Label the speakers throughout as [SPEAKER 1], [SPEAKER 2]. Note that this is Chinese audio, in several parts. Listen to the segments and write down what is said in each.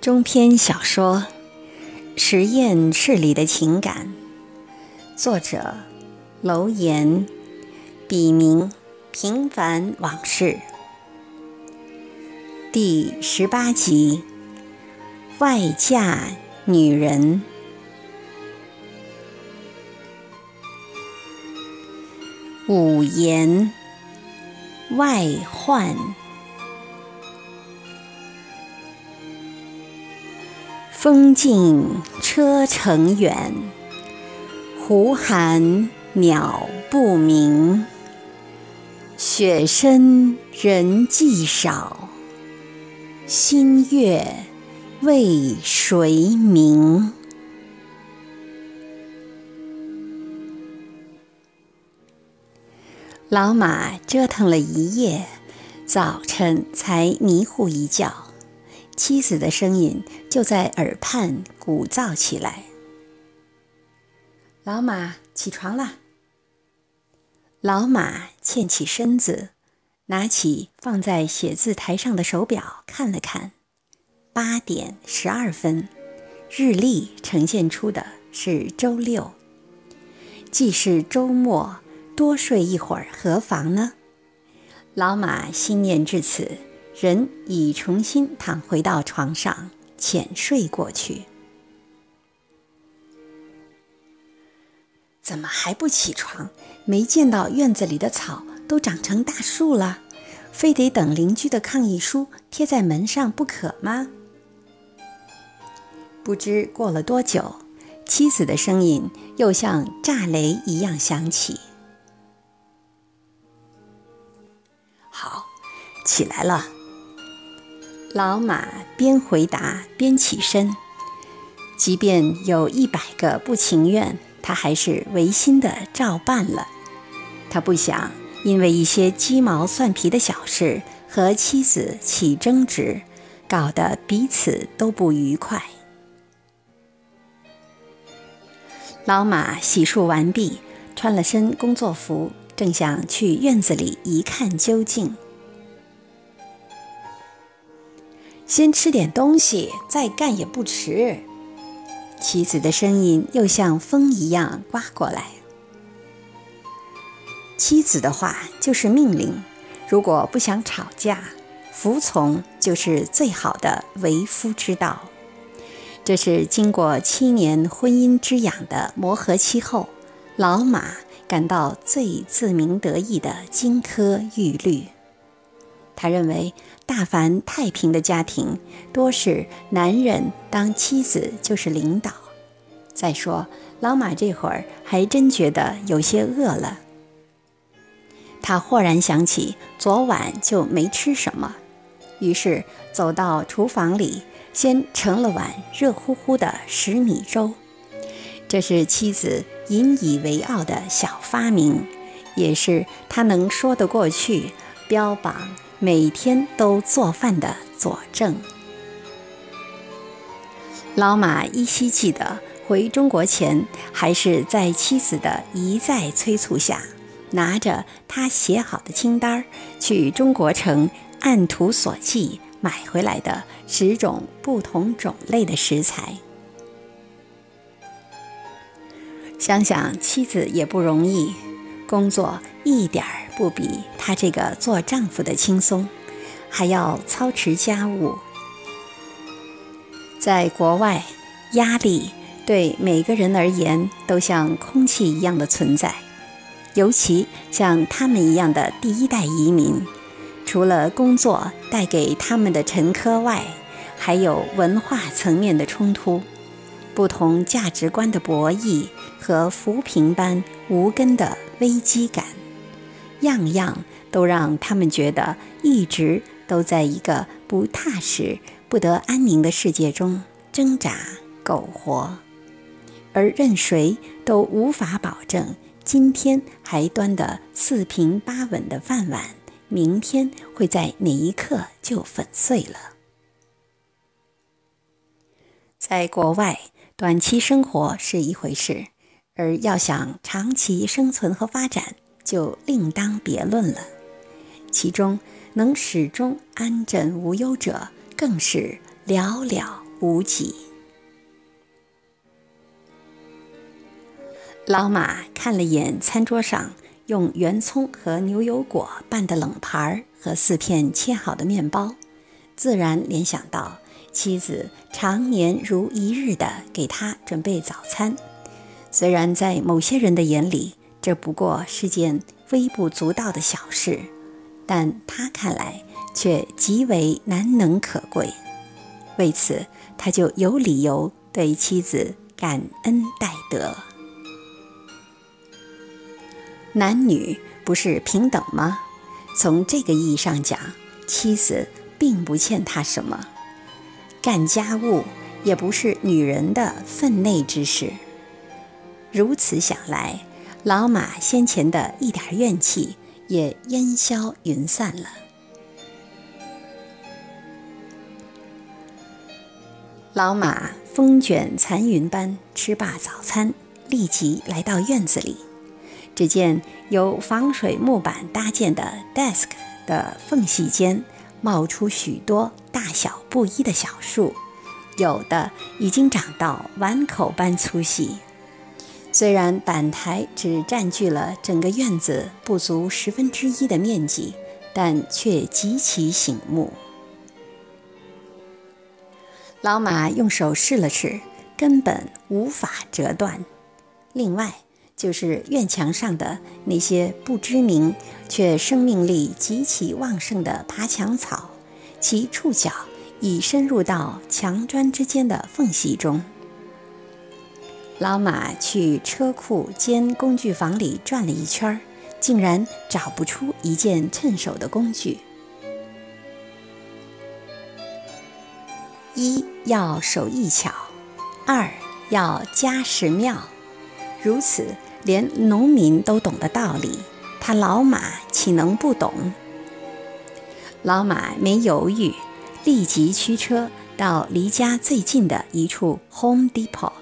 [SPEAKER 1] 中篇小说《实验室里的情感》，作者楼岩，笔名平凡往事，第十八集外嫁女人，五言外患。风静车程远，湖寒鸟不鸣。雪深人迹少，新月为谁明？老马折腾了一夜，早晨才迷糊一觉。妻子的声音就在耳畔鼓噪起来：“老马，起床了。”老马欠起身子，拿起放在写字台上的手表看了看，八点十二分，日历呈现出的是周六。既是周末，多睡一会儿何妨呢？老马心念至此。人已重新躺回到床上，浅睡过去。怎么还不起床？没见到院子里的草都长成大树了，非得等邻居的抗议书贴在门上不可吗？不知过了多久，妻子的声音又像炸雷一样响起：“好，起来了。”老马边回答边起身，即便有一百个不情愿，他还是违心的照办了。他不想因为一些鸡毛蒜皮的小事和妻子起争执，搞得彼此都不愉快。老马洗漱完毕，穿了身工作服，正想去院子里一看究竟。先吃点东西，再干也不迟。妻子的声音又像风一样刮过来。妻子的话就是命令，如果不想吵架，服从就是最好的为夫之道。这是经过七年婚姻之痒的磨合期后，老马感到最自鸣得意的金科玉律。他认为，大凡太平的家庭，多是男人当妻子就是领导。再说，老马这会儿还真觉得有些饿了。他豁然想起昨晚就没吃什么，于是走到厨房里，先盛了碗热乎乎的食米粥。这是妻子引以为傲的小发明，也是他能说得过去，标榜。每天都做饭的佐证。老马依稀记得，回中国前还是在妻子的一再催促下，拿着他写好的清单去中国城按图索骥买回来的十种不同种类的食材。想想妻子也不容易，工作一点儿。不比他这个做丈夫的轻松，还要操持家务。在国外，压力对每个人而言都像空气一样的存在，尤其像他们一样的第一代移民，除了工作带给他们的沉疴外，还有文化层面的冲突、不同价值观的博弈和浮萍般无根的危机感。样样都让他们觉得一直都在一个不踏实、不得安宁的世界中挣扎苟活，而任谁都无法保证今天还端得四平八稳的饭碗，明天会在哪一刻就粉碎了。在国外，短期生活是一回事，而要想长期生存和发展。就另当别论了。其中能始终安枕无忧者，更是寥寥无几。老马看了眼餐桌上用圆葱和牛油果拌的冷盘和四片切好的面包，自然联想到妻子常年如一日的给他准备早餐。虽然在某些人的眼里，这不过是件微不足道的小事，但他看来却极为难能可贵。为此，他就有理由对妻子感恩戴德。男女不是平等吗？从这个意义上讲，妻子并不欠他什么。干家务也不是女人的分内之事。如此想来，老马先前的一点怨气也烟消云散了。老马风卷残云般吃罢早餐，立即来到院子里。只见由防水木板搭建的 desk 的缝隙间冒出许多大小不一的小树，有的已经长到碗口般粗细。虽然板台只占据了整个院子不足十分之一的面积，但却极其醒目。老马用手试了试，根本无法折断。另外，就是院墙上的那些不知名却生命力极其旺盛的爬墙草，其触角已深入到墙砖之间的缝隙中。老马去车库兼工具房里转了一圈，竟然找不出一件趁手的工具。一要手艺巧，二要家世妙。如此，连农民都懂的道理，他老马岂能不懂？老马没犹豫，立即驱车到离家最近的一处 Home Depot。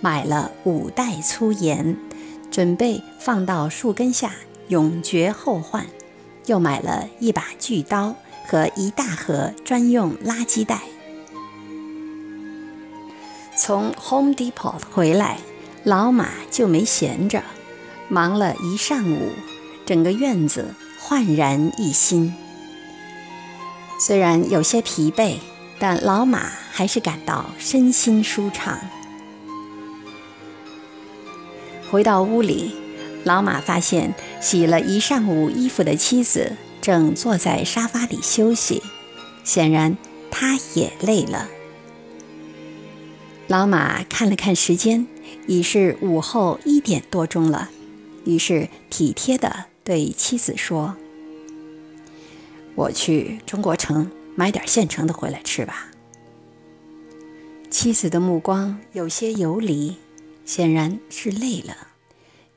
[SPEAKER 1] 买了五袋粗盐，准备放到树根下永绝后患。又买了一把锯刀和一大盒专用垃圾袋。从 Home Depot 回来，老马就没闲着，忙了一上午，整个院子焕然一新。虽然有些疲惫，但老马还是感到身心舒畅。回到屋里，老马发现洗了一上午衣服的妻子正坐在沙发里休息，显然他也累了。老马看了看时间，已是午后一点多钟了，于是体贴地对妻子说：“我去中国城买点现成的回来吃吧。”妻子的目光有些游离。显然是累了，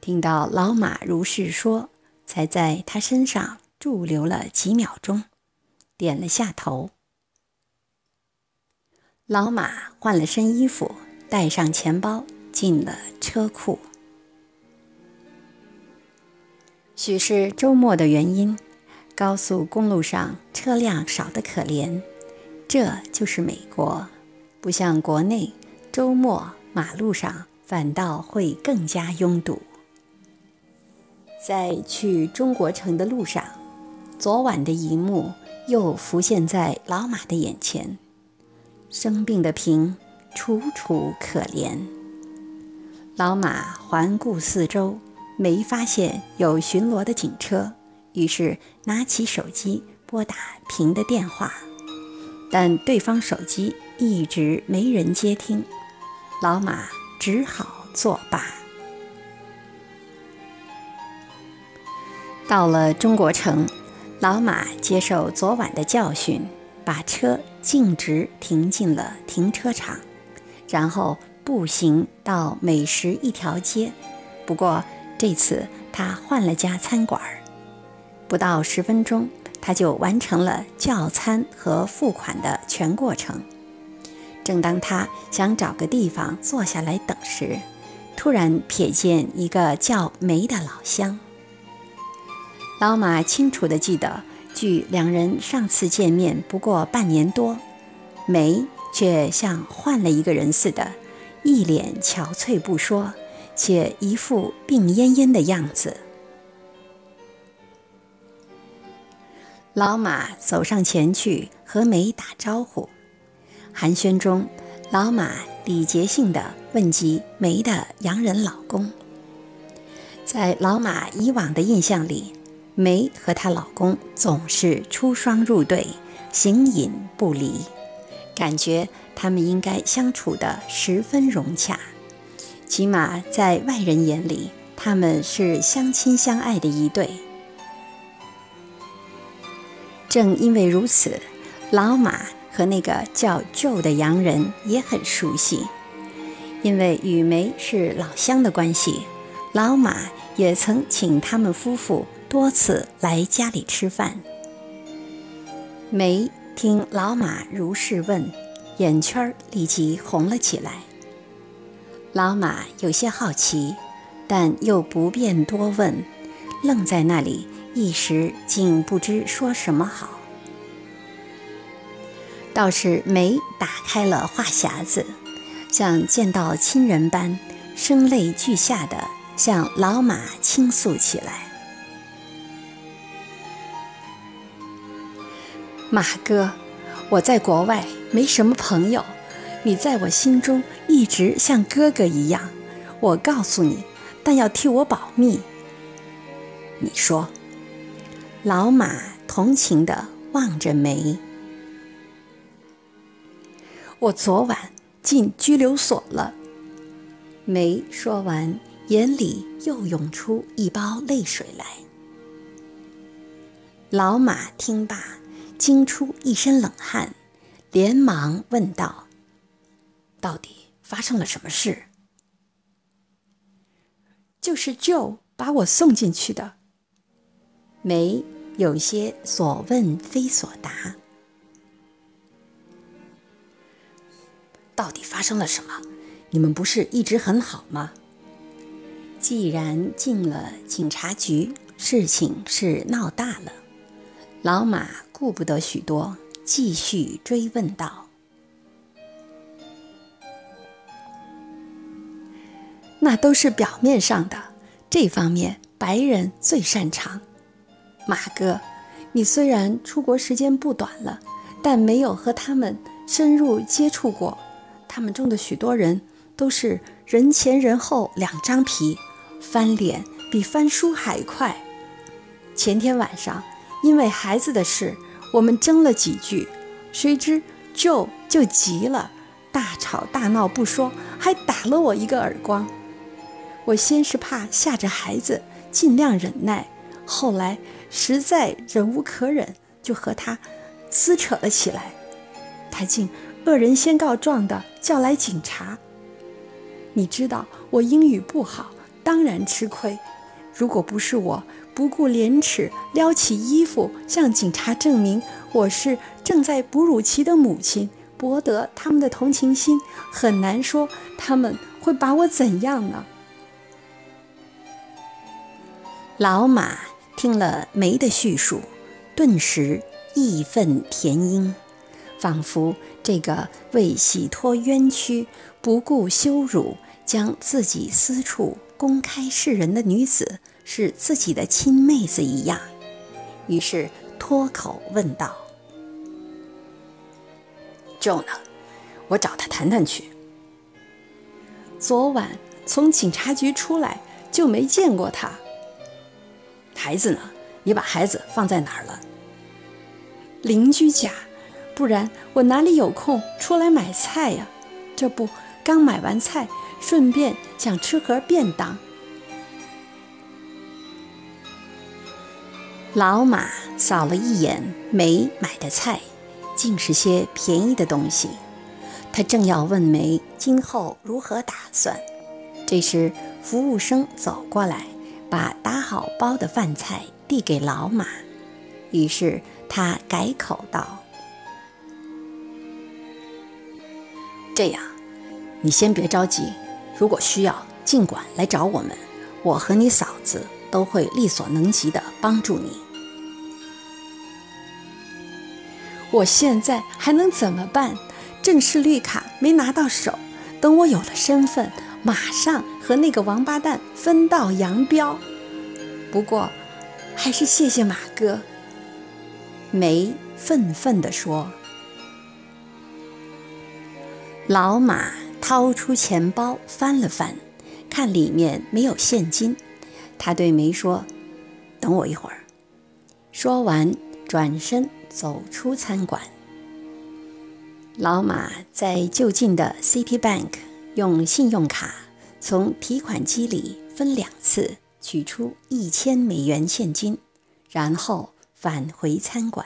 [SPEAKER 1] 听到老马如是说，才在他身上驻留了几秒钟，点了下头。老马换了身衣服，带上钱包，进了车库。许是周末的原因，高速公路上车辆少得可怜。这就是美国，不像国内，周末马路上。反倒会更加拥堵。在去中国城的路上，昨晚的一幕又浮现在老马的眼前。生病的平楚楚可怜。老马环顾四周，没发现有巡逻的警车，于是拿起手机拨打平的电话，但对方手机一直没人接听。老马。只好作罢。到了中国城，老马接受昨晚的教训，把车径直停进了停车场，然后步行到美食一条街。不过这次他换了家餐馆儿，不到十分钟，他就完成了叫餐和付款的全过程。正当他想找个地方坐下来等时，突然瞥见一个叫梅的老乡。老马清楚地记得，距两人上次见面不过半年多，梅却像换了一个人似的，一脸憔悴不说，且一副病恹恹的样子。老马走上前去和梅打招呼，寒暄中，老马礼节性的问及梅的洋人老公。在老马以往的印象里，梅和她老公总是出双入对，形影不离，感觉他们应该相处得十分融洽，起码在外人眼里，他们是相亲相爱的一对。正因为如此，老马和那个叫 Joe 的洋人也很熟悉。因为与梅是老乡的关系，老马也曾请他们夫妇多次来家里吃饭。梅听老马如是问，眼圈立即红了起来。老马有些好奇，但又不便多问，愣在那里。一时竟不知说什么好，倒是梅打开了话匣子，像见到亲人般，声泪俱下的向老马倾诉起来：“马哥，我在国外没什么朋友，你在我心中一直像哥哥一样。我告诉你，但要替我保密。你说。”老马同情地望着梅。我昨晚进拘留所了。梅说完，眼里又涌出一包泪水来。老马听罢，惊出一身冷汗，连忙问道：“到底发生了什么事？”就是舅把我送进去的。梅有些所问非所答，到底发生了什么？你们不是一直很好吗？既然进了警察局，事情是闹大了。老马顾不得许多，继续追问道：“那都是表面上的，这方面白人最擅长。”马哥，你虽然出国时间不短了，但没有和他们深入接触过。他们中的许多人都是人前人后两张皮，翻脸比翻书还快。前天晚上，因为孩子的事，我们争了几句，谁知 Joe 就急了，大吵大闹不说，还打了我一个耳光。我先是怕吓着孩子，尽量忍耐。后来实在忍无可忍，就和他撕扯了起来。他竟恶人先告状的叫来警察。你知道我英语不好，当然吃亏。如果不是我不顾廉耻，撩起衣服向警察证明我是正在哺乳期的母亲，博得他们的同情心，很难说他们会把我怎样呢？老马。听了梅的叙述，顿时义愤填膺，仿佛这个为洗脱冤屈、不顾羞辱，将自己私处公开示人的女子是自己的亲妹子一样。于是脱口问道：“Joe 呢？我找他谈谈去。昨晚从警察局出来就没见过他。”孩子呢？你把孩子放在哪儿了？邻居家，不然我哪里有空出来买菜呀？这不，刚买完菜，顺便想吃盒便当。老马扫了一眼梅买的菜，竟是些便宜的东西。他正要问梅今后如何打算，这时服务生走过来。把打好包的饭菜递给老马，于是他改口道：“这样，你先别着急，如果需要，尽管来找我们，我和你嫂子都会力所能及的帮助你。我现在还能怎么办？正式绿卡没拿到手，等我有了身份，马上和那个王八蛋分道扬镳。不过，还是谢谢马哥。”梅愤愤地说。老马掏出钱包翻了翻，看里面没有现金，他对梅说：“等我一会儿。”说完，转身走出餐馆。老马在就近的 City Bank 用信用卡从提款机里分两次取出一千美元现金，然后返回餐馆，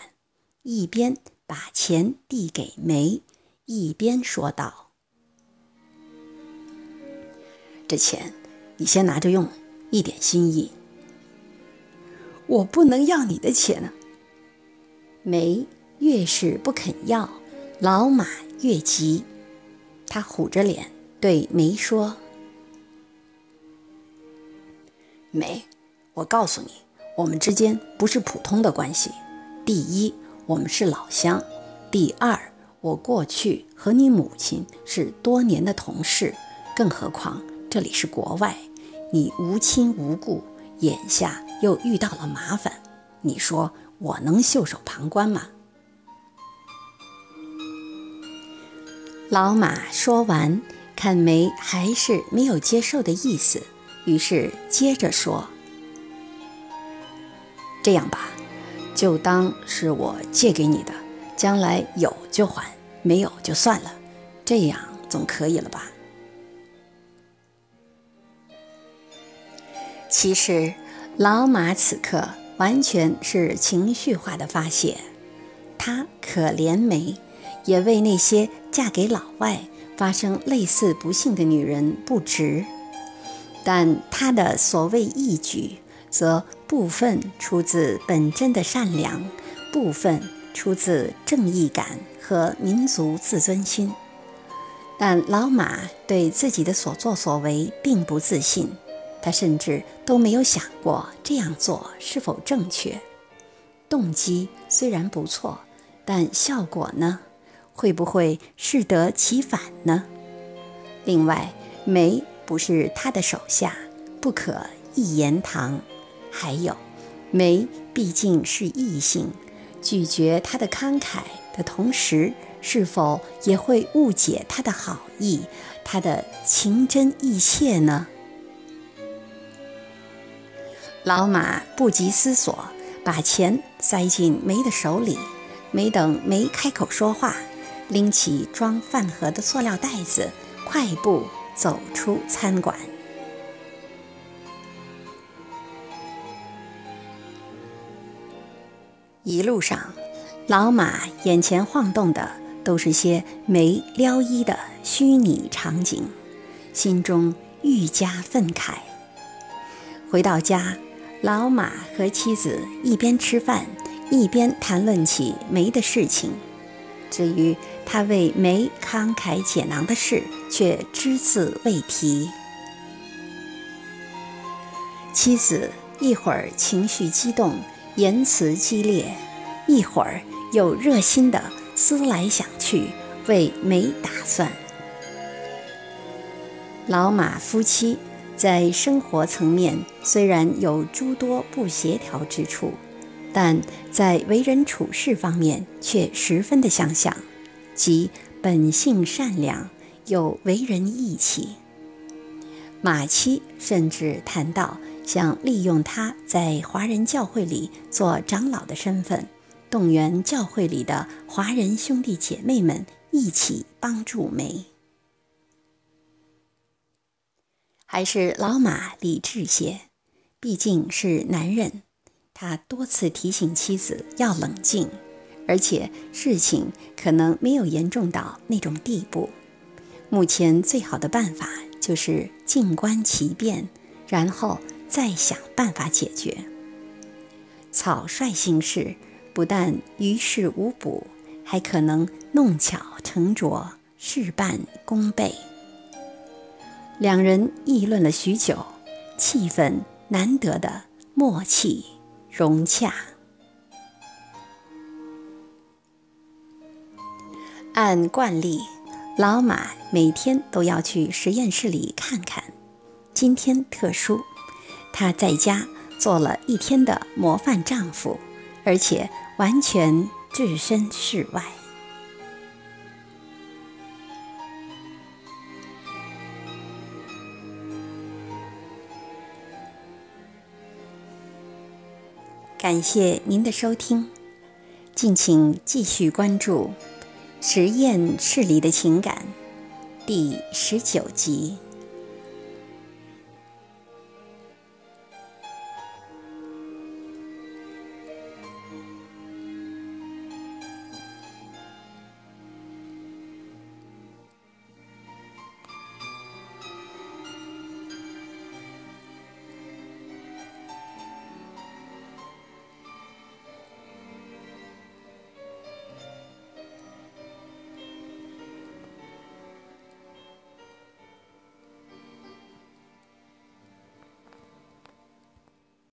[SPEAKER 1] 一边把钱递给梅，一边说道：“这钱你先拿着用，一点心意。”我不能要你的钱啊！梅越是不肯要，老马越急。他虎着脸对梅说：“梅，我告诉你，我们之间不是普通的关系。第一，我们是老乡；第二，我过去和你母亲是多年的同事。更何况这里是国外，你无亲无故。”眼下又遇到了麻烦，你说我能袖手旁观吗？老马说完，看梅还是没有接受的意思，于是接着说：“这样吧，就当是我借给你的，将来有就还，没有就算了，这样总可以了吧？”其实，老马此刻完全是情绪化的发泄。他可怜梅，也为那些嫁给老外发生类似不幸的女人不值。但他的所谓义举，则部分出自本真的善良，部分出自正义感和民族自尊心。但老马对自己的所作所为并不自信。他甚至都没有想过这样做是否正确，动机虽然不错，但效果呢？会不会适得其反呢？另外，梅不是他的手下，不可一言堂。还有，梅毕竟是异性，拒绝他的慷慨的同时，是否也会误解他的好意，他的情真意切呢？老马不及思索，把钱塞进梅的手里。没等梅开口说话，拎起装饭盒的塑料袋子，快步走出餐馆。一路上，老马眼前晃动的都是些梅撩衣的虚拟场景，心中愈加愤慨。回到家。老马和妻子一边吃饭，一边谈论起梅的事情。至于他为梅慷慨解囊的事，却只字未提。妻子一会儿情绪激动，言辞激烈，一会儿又热心的思来想去，为梅打算。老马夫妻。在生活层面虽然有诸多不协调之处，但在为人处事方面却十分的相像，即本性善良又为人义气。马妻甚至谈到想利用他在华人教会里做长老的身份，动员教会里的华人兄弟姐妹们一起帮助梅。还是老马理智些，毕竟是男人。他多次提醒妻子要冷静，而且事情可能没有严重到那种地步。目前最好的办法就是静观其变，然后再想办法解决。草率行事，不但于事无补，还可能弄巧成拙，事半功倍。两人议论了许久，气氛难得的默契融洽。按惯例，老马每天都要去实验室里看看。今天特殊，他在家做了一天的模范丈夫，而且完全置身事外。感谢您的收听，敬请继续关注《实验室里的情感》第十九集。